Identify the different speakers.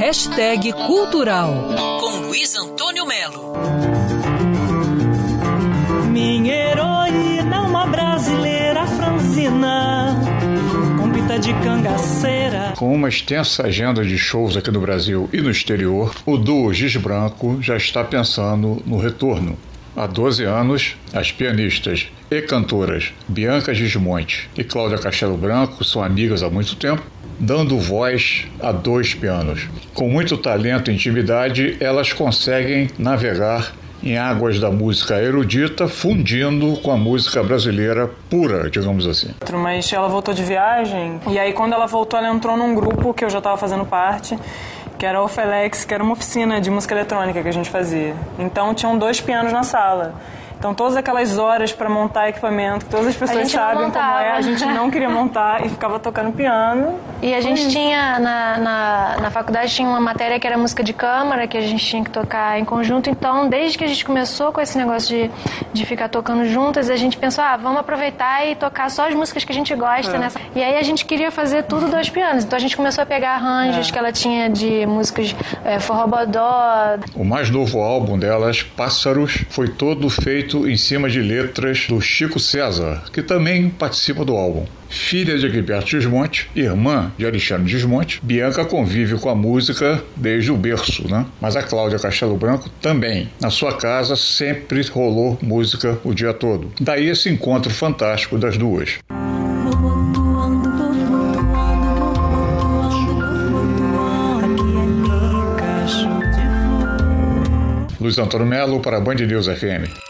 Speaker 1: Hashtag Cultural com Luiz Antônio Melo.
Speaker 2: Minha heroína, uma brasileira franzina, com pita de cangaceira.
Speaker 3: Com uma extensa agenda de shows aqui no Brasil e no exterior, o duo Giz Branco já está pensando no retorno. Há 12 anos, as pianistas e cantoras Bianca Gismonte e Cláudia Castelo Branco são amigas há muito tempo, dando voz a dois pianos. Com muito talento e intimidade, elas conseguem navegar em águas da música erudita, fundindo com a música brasileira pura, digamos assim.
Speaker 4: Mas ela voltou de viagem, e aí quando ela voltou, ela entrou num grupo que eu já estava fazendo parte, que era o Felex, que era uma oficina de música eletrônica que a gente fazia. Então tinham dois pianos na sala. Então, todas aquelas horas para montar equipamento, que todas as pessoas sabem como é, a gente não queria montar e ficava tocando piano.
Speaker 5: E a gente tinha, na, na, na, faculdade, tinha uma matéria que era música de câmara, que a gente tinha que tocar em conjunto. Então, desde que a gente começou com esse negócio de, de ficar tocando juntas, a gente pensou, ah, vamos aproveitar e tocar só as músicas que a gente gosta. É. Nessa... E aí a gente queria fazer tudo dois pianos. Então, a gente começou a pegar arranjos é. que ela tinha de músicas é, forrobodó.
Speaker 3: O mais novo álbum delas, Pássaros, foi todo feito feito em cima de letras do Chico César, que também participa do álbum. Filha de Gilberto Gismonte, irmã de Alexandre Gismonte, Bianca convive com a música desde o berço, né? Mas a Cláudia Castelo Branco também. Na sua casa sempre rolou música o dia todo. Daí esse encontro fantástico das duas. Luiz Antônio Melo para a Band News FM.